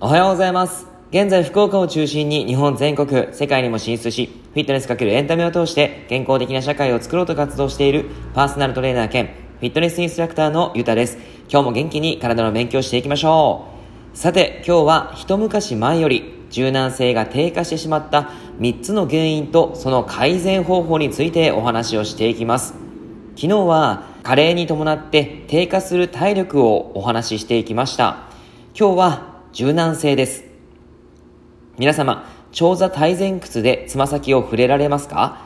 おはようございます。現在福岡を中心に日本全国世界にも進出しフィットネスかけるエンタメを通して健康的な社会を作ろうと活動しているパーソナルトレーナー兼フィットネスインストラクターのゆたです。今日も元気に体の勉強していきましょう。さて今日は一昔前より柔軟性が低下してしまった3つの原因とその改善方法についてお話をしていきます。昨日は加齢に伴って低下する体力をお話ししていきました今日は柔軟性です。皆様、長座大前屈でつま先を触れられますか？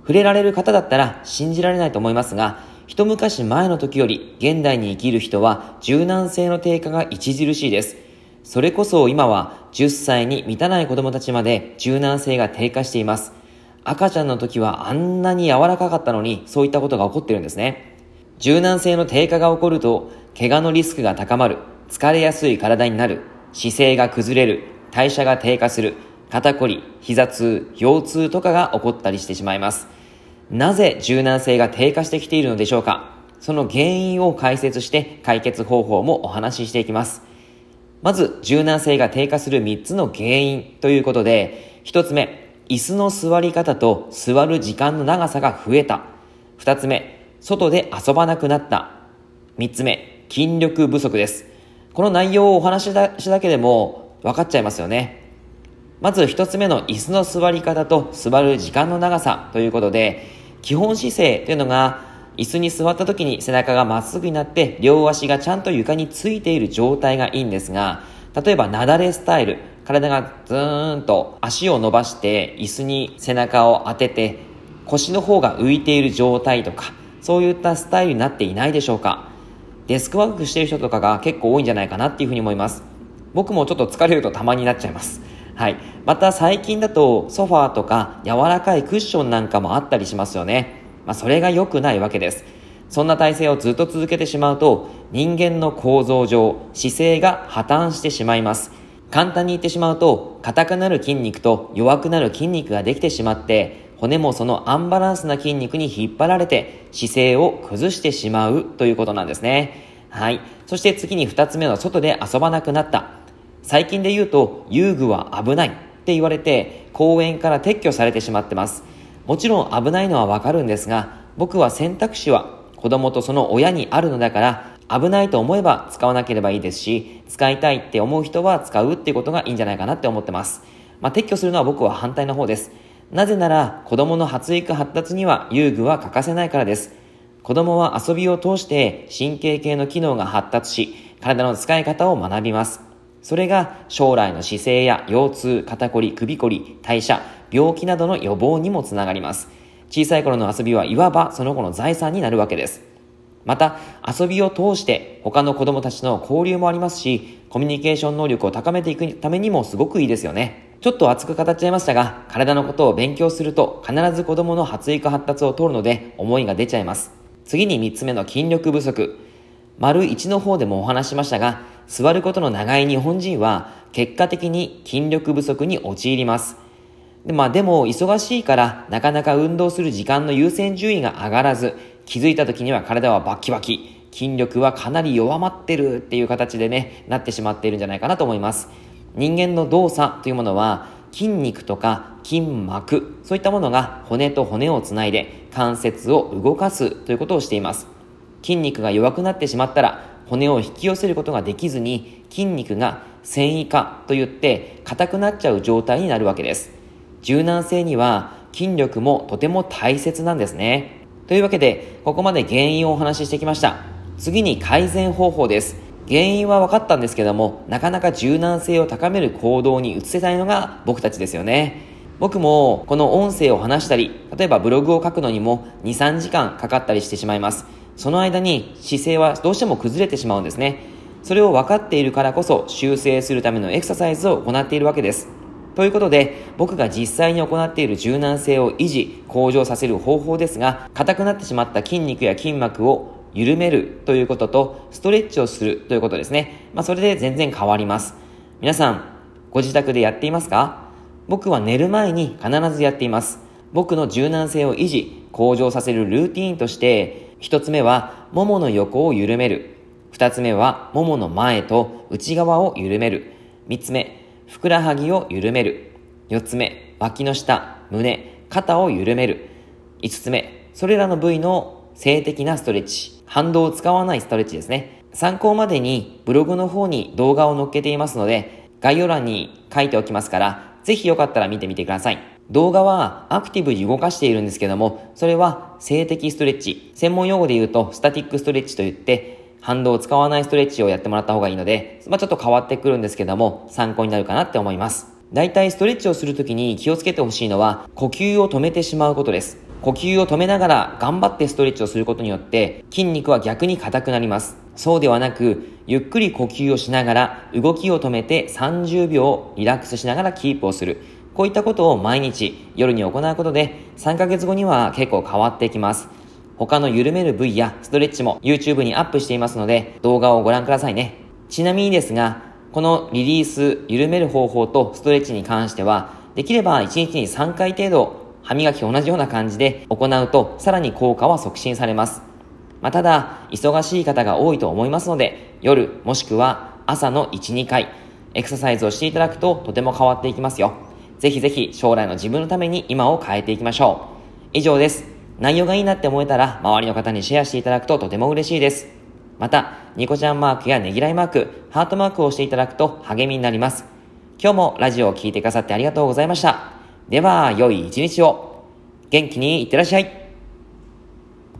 触れられる方だったら信じられないと思いますが、一昔前の時より現代に生きる人は柔軟性の低下が著しいです。それこそ今は10歳に満たない子供たちまで柔軟性が低下しています。赤ちゃんの時はあんなに柔らかかったのにそういったことが起こってるんですね。柔軟性の低下が起こると怪我のリスクが高まる、疲れやすい体になる、姿勢が崩れる、代謝が低下する、肩こり、膝痛、腰痛とかが起こったりしてしまいます。なぜ柔軟性が低下してきているのでしょうか？その原因を解説して解決方法もお話ししていきます。まず、柔軟性が低下する3つの原因ということで、1つ目、椅子の座り方と座る時間の長さが増えた。2つ目、外で遊ばなくなった。3つ目、筋力不足です。この内容をお話ししただけでも分かっちゃいますよね。まず一つ目の椅子の座り方と座る時間の長さということで、基本姿勢というのが椅子に座った時に背中がまっすぐになって両足がちゃんと床についている状態がいいんですが、例えばなだれスタイル、体がずーんと足を伸ばして椅子に背中を当てて腰の方が浮いている状態とか、そういったスタイルになっていないでしょうか。デスクワークしてる人とかが結構多いんじゃないかなっていうふうに思います。僕もちょっと疲れるとたまになっちゃいます。はい。また最近だとソファーとか柔らかいクッションなんかもあったりしますよね。まあそれが良くないわけです。そんな体勢をずっと続けてしまうと人間の構造上姿勢が破綻してしまいます。簡単に言ってしまうと硬くなる筋肉と弱くなる筋肉ができてしまって骨もそのアンバランスな筋肉に引っ張られて姿勢を崩してしまうということなんですね。はい。そして次に二つ目の外で遊ばなくなった。最近で言うと遊具は危ないって言われて公園から撤去されてしまってます。もちろん危ないのはわかるんですが、僕は選択肢は子供とその親にあるのだから危ないと思えば使わなければいいですし、使いたいって思う人は使うっていうことがいいんじゃないかなって思ってます。まあ、撤去するのは僕は反対の方です。なぜなら子供の発育発達には遊具は欠かせないからです。子供は遊びを通して神経系の機能が発達し、体の使い方を学びます。それが将来の姿勢や腰痛、肩こり、首こり、代謝、病気などの予防にもつながります。小さい頃の遊びはいわばその子の財産になるわけです。また、遊びを通して他の子供たちの交流もありますし、コミュニケーション能力を高めていくためにもすごくいいですよね。ちょっと熱く語っちゃいましたが、体のことを勉強すると必ず子供の発育発達を通るので思いが出ちゃいます。次に3つ目の筋力不足。丸1の方でもお話しましたが、座ることの長い日本人は結果的に筋力不足に陥ります。でまあでも忙しいからなかなか運動する時間の優先順位が上がらず、気づいた時には体はバキバキ、筋力はかなり弱まってるっていう形でね、なってしまっているんじゃないかなと思います。人間の動作というものは筋肉とか筋膜、そういったものが骨と骨をつないで関節を動かすということをしています。筋肉が弱くなってしまったら骨を引き寄せることができずに筋肉が繊維化といって硬くなっちゃう状態になるわけです。柔軟性には筋力もとても大切なんですね。というわけで、ここまで原因をお話ししてきました。次に改善方法です。原因は分かったんですけども、なかなか柔軟性を高める行動に移せないのが僕たちですよね。僕もこの音声を話したり、例えばブログを書くのにも2、3時間かかったりしてしまいます。その間に姿勢はどうしても崩れてしまうんですね。それを分かっているからこそ修正するためのエクササイズを行っているわけです。ということで、僕が実際に行っている柔軟性を維持、向上させる方法ですが、硬くなってしまった筋肉や筋膜を緩めるということと、ストレッチをするということですね。まあ、それで全然変わります。皆さん、ご自宅でやっていますか？僕は寝る前に必ずやっています。僕の柔軟性を維持、向上させるルーティーンとして、一つ目は、ももの横を緩める。二つ目は、ももの前と内側を緩める。三つ目、ふくらはぎを緩める。四つ目、脇の下、胸、肩を緩める。五つ目、それらの部位の静的なストレッチ。反動を使わないストレッチですね。参考までにブログの方に動画を載っけていますので、概要欄に書いておきますから、ぜひよかったら見てみてください。動画はアクティブに動かしているんですけども、それは静的ストレッチ。専門用語で言うと、スタティックストレッチと言って、反動を使わないストレッチをやってもらった方がいいので、まあ、ちょっと変わってくるんですけども、参考になるかなって思います。大体ストレッチをするときに気をつけてほしいのは、呼吸を止めてしまうことです。呼吸を止めながら頑張ってストレッチをすることによって筋肉は逆に硬くなります。そうではなく、ゆっくり呼吸をしながら動きを止めて30秒リラックスしながらキープをする。こういったことを毎日夜に行うことで3ヶ月後には結構変わってきます。他の緩める部位やストレッチも YouTube にアップしていますので動画をご覧くださいね。ちなみにですが、このリリース、緩める方法とストレッチに関しては、できれば1日に3回程度歯磨き同じような感じで行うとさらに効果は促進されます。まあ、ただ、忙しい方が多いと思いますので、夜もしくは朝の1、2回、エクササイズをしていただくととても変わっていきますよ。ぜひぜひ将来の自分のために今を変えていきましょう。以上です。内容がいいなって思えたら周りの方にシェアしていただくととても嬉しいです。また、ニコちゃんマークやねぎらいマーク、ハートマークをしていただくと励みになります。今日もラジオを聴いてくださってありがとうございました。では、良い一日を。元気にいってらっしゃい。